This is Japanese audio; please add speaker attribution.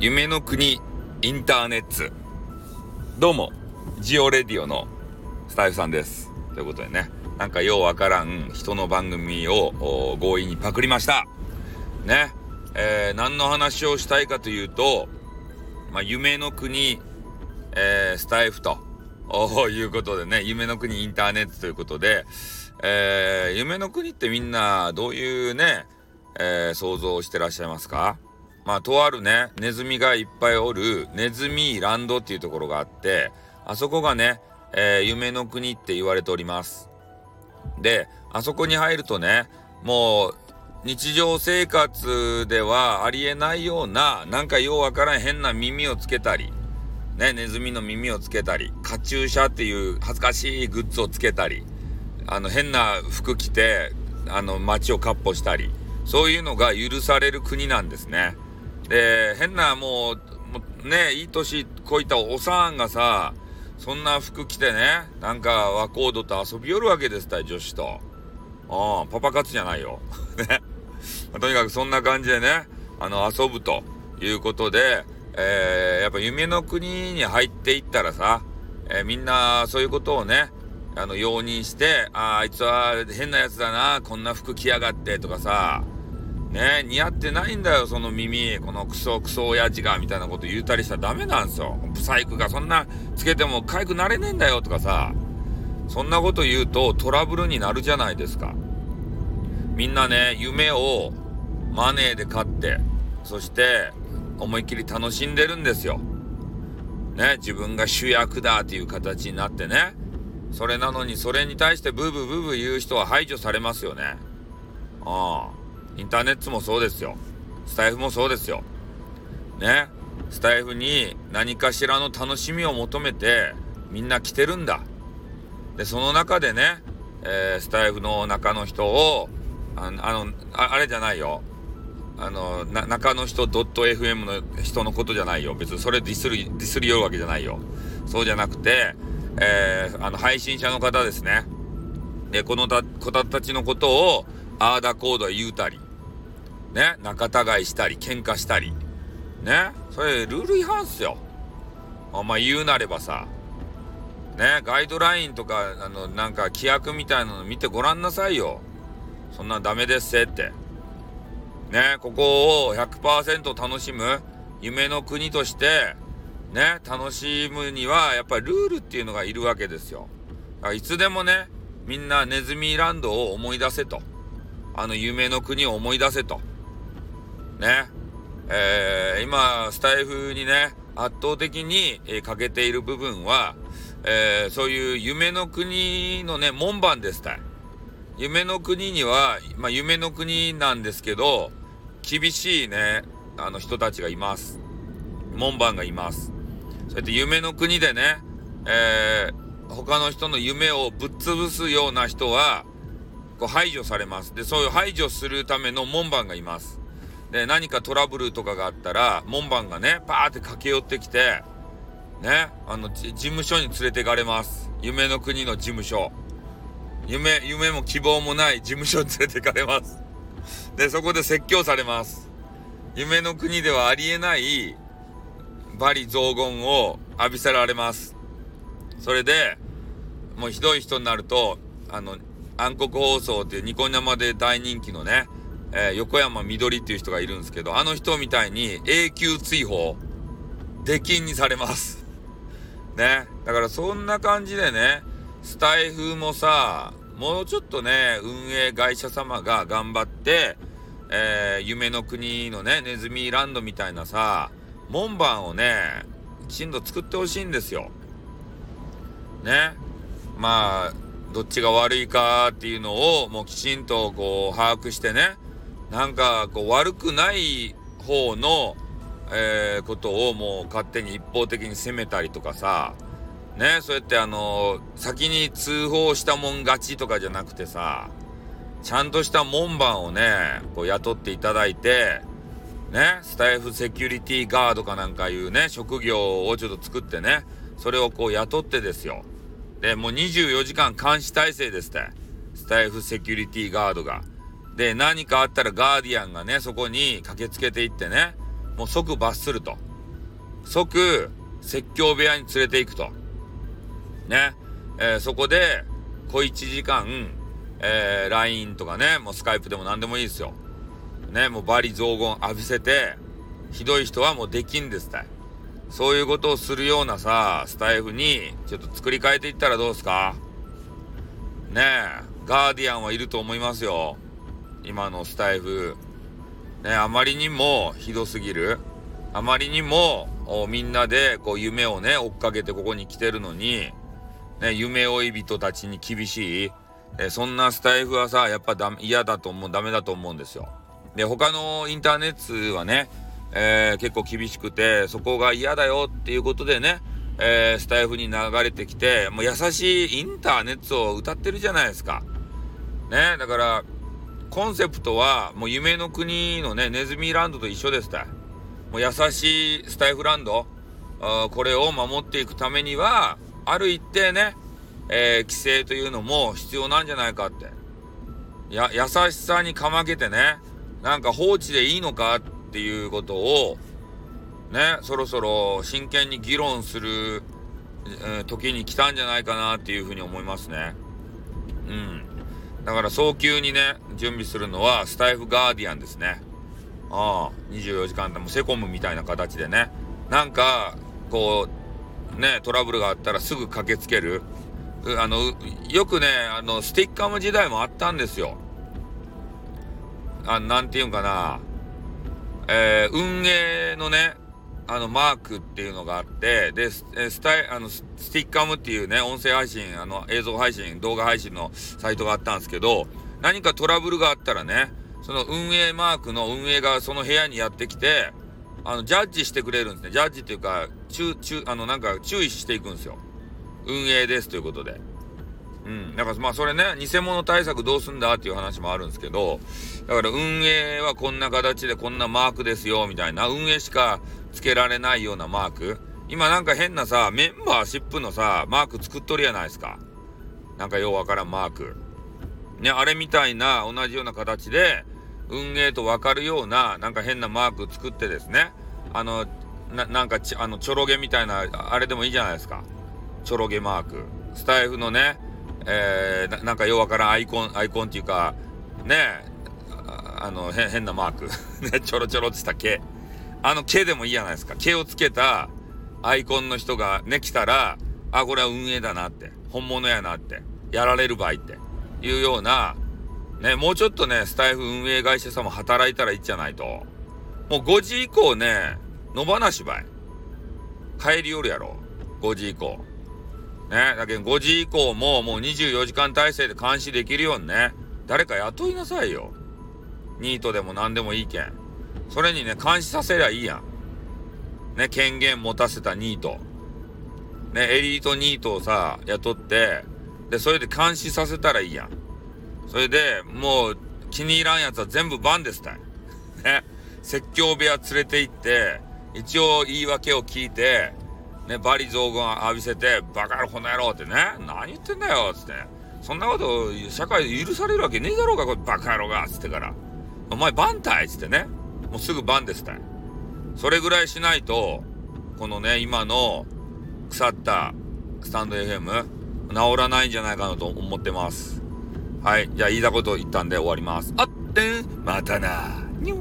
Speaker 1: 夢の国インターネットどうもジオレディオのスタイフさんです。ということでねなんかようわからん人の番組を強引にパクりました。ねえー、何の話をしたいかというと、まあ、夢の国、えー、スタイフということでね夢の国インターネットということで、えー、夢の国ってみんなどういうね、えー、想像してらっしゃいますか？まあ、とあるね、ネズミがいっぱいおる、ネズミランドっていうところがあって、あそこがね、えー、夢の国って言われております。で、あそこに入るとね、もう、日常生活ではありえないような、なんかようわからん変な耳をつけたり、ね、ネズミの耳をつけたり、カチューシャっていう恥ずかしいグッズをつけたり、あの変な服着て、あの街をかっ歩したり、そういうのが許される国なんですね。で、変なもう、ね、いい年こういったおさんがさ、そんな服着てね、なんか和コードと遊びよるわけですたい、女子と。うん、パパ活じゃないよ。ね。まとにかくそんな感じでね、あの、遊ぶということで、えー、やっぱ夢の国に入っていったらさ、えー、みんなそういうことをね、あの、容認して、ああ、あいつは変なやつだな、こんな服着やがってとかさ、ね似合ってないんだよ、その耳。このクソクソ親父が、みたいなこと言うたりしたらダメなんですよ。ブサイクがそんなつけても痒くなれねえんだよ、とかさ。そんなこと言うとトラブルになるじゃないですか。みんなね、夢をマネーで買って、そして思いっきり楽しんでるんですよ。ね、自分が主役だっていう形になってね。それなのに、それに対してブーブーブーブー言う人は排除されますよね。ああ。インターネットもそうですよ。スタイフもそうですよ。ね。スタイフに何かしらの楽しみを求めてみんな来てるんだ。で、その中でね、えー、スタイフの中の人を、あの、ああれじゃないよ。あの、な、中の人 .fm の人のことじゃないよ。別にそれディスる、ディスりよるわけじゃないよ。そうじゃなくて、えー、あの、配信者の方ですね。で、このた、子たちのことを、あーだこーだ言うたり、ね、仲違いしたり、喧嘩したり。ね、それルール違反っすよ。あんま言うなればさ。ね、ガイドラインとか、あの、なんか規約みたいなの見てごらんなさいよ。そんなんダメですせって。ね、ここを100%楽しむ夢の国として、ね、楽しむには、やっぱりルールっていうのがいるわけですよ。だからいつでもね、みんなネズミランドを思い出せと。あの夢の国を思い出せと。ね。えー、今、スタイフにね、圧倒的に、えー、欠けている部分は、えー、そういう夢の国のね、門番ですたい。夢の国には、まあ、夢の国なんですけど、厳しいね、あの人たちがいます。門番がいます。そうやって夢の国でね、えー、他の人の夢をぶっ潰すような人は、こう排除されます。で、そういう排除するための門番がいます。で、何かトラブルとかがあったら、門番がね、パーって駆け寄ってきて、ね、あの、事務所に連れて行かれます。夢の国の事務所。夢、夢も希望もない事務所に連れて行かれます。で、そこで説教されます。夢の国ではありえない罵詈雑言を浴びせられます。それで、もうひどい人になると、あの、暗黒放送っていうニコ生で大人気のね、えー、横山みどりっていう人がいるんですけど、あの人みたいに永久追放、出禁にされます。ね。だからそんな感じでね、スタイフもさ、もうちょっとね、運営会社様が頑張って、えー、夢の国のね、ネズミランドみたいなさ、門番をね、きちんと作ってほしいんですよ。ね。まあ、どっちが悪いかっていうのをもうきちんとこう把握してね、なんかこう悪くない方の、えー、ことをもう勝手に一方的に責めたりとかさ、ね、そうやってあの先に通報したもん勝ちとかじゃなくてさ、ちゃんとした門番をね、こう雇っていただいて、ね、スタイフセキュリティガードかなんかいうね、職業をちょっと作ってね、それをこう雇ってですよ。で、もう24時間監視体制ですって。スタイフセキュリティガードが。で、何かあったらガーディアンがね、そこに駆けつけていってね、もう即罰すると。即、説教部屋に連れて行くと。ね。えー、そこで、小1時間、えー、LINE とかね、もうスカイプでも何でもいいですよ。ね、もうバリ雑言浴びせて、ひどい人はもうできんですたい。そういうことをするようなさ、スタイフに、ちょっと作り変えていったらどうですか？ねえ、ガーディアンはいると思いますよ。今のスタイフ。ねあまりにもひどすぎる。あまりにも、みんなで、こう、夢をね、追っかけてここに来てるのに、ね、夢追い人たちに厳しい。えそんなスタイフはさ、やっぱダメ、嫌だと思う、ダメだと思うんですよ。で、他のインターネットはね、えー、結構厳しくて、そこが嫌だよっていうことでね、えー、スタイフに流れてきて、もう優しいインターネットを歌ってるじゃないですか。ね、だから、コンセプトは、もう夢の国のね、ネズミランドと一緒ですたもう優しいスタイフランド、あこれを守っていくためには、ある一定ね、えー、規制というのも必要なんじゃないかって。や、優しさにかまけてね、なんか放置でいいのかっていうことを、ね、そろそろ真剣に議論する、えー、時に来たんじゃないかなっていうふうに思いますね。うん。だから早急にね、準備するのはスタイフガーディアンですね。ああ、24時間でもセコムみたいな形でね、なんか、こう、ね、トラブルがあったらすぐ駆けつける。あの、よくね、あの、スティッカム時代もあったんですよ。あなんていうんかな、えー、運営のね、あの、マークっていうのがあって、で、スタイ、あの、スティッカムっていうね、音声配信、あの、映像配信、動画配信のサイトがあったんですけど、何かトラブルがあったらね、その運営マークの運営がその部屋にやってきて、あの、ジャッジしてくれるんですね。ジャッジっていうか、注、注、あの、なんか注意していくんですよ。運営ですということで。うん。だからまあそれね、偽物対策どうすんだっていう話もあるんですけど、だから運営はこんな形でこんなマークですよ、みたいな、運営しか付けられないようなマーク？今なんか変なさ、メンバーシップのさ、マーク作っとるやないですか。なんかようわからんマーク。ね、あれみたいな同じような形で、運営とわかるような、なんか変なマーク作ってですね、あの、なんかち、あの、ちょろげみたいな、あれでもいいじゃないですか。ちょろげマーク。スタイフのね、えー、なんかようわからんアイコン、アイコンっていうか、ねあの、変なマーク。ね、ちょろちょろってした毛。あの毛でもいいじゃないですか。毛をつけたアイコンの人がね、来たら、あ、これは運営だなって。本物やなって。やられる場合って。いうような、ね、もうちょっとね、スタイフ運営会社さんも働いたらいいじゃないと。もう5時以降ね、野放しばい。帰り夜やろ。5時以降。ね、だけど5時以降ももう24時間体制で監視できるようにね、誰か雇いなさいよ。ニートでも何でもいいけん。それにね、監視させりゃいいやん。ね、権限持たせたニート。ね、エリートニートをさ、雇って、で、それで監視させたらいいやん。それで、もう、気に入らんやつは全部バンですたい。ね、説教部屋連れて行って、一応言い訳を聞いて、ね、バリ雑言浴びせて、バカ野郎この野郎ってね、何言ってんだよ、つって。そんなこと社会で許されるわけねえだろうが、これバカ野郎が、つってから。お前バンたいつってね。もうすぐバンですたい。それぐらいしないと、このね、今の腐ったスタンド FM、治らないんじゃないかなと思ってます。はい。じゃあ言いたこと言ったんで終わります。あってん、またな。にゅ